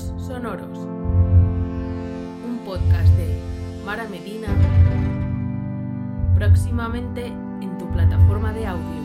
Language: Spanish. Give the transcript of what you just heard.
Sonoros, un podcast de Mara Medina, próximamente en tu plataforma de audio.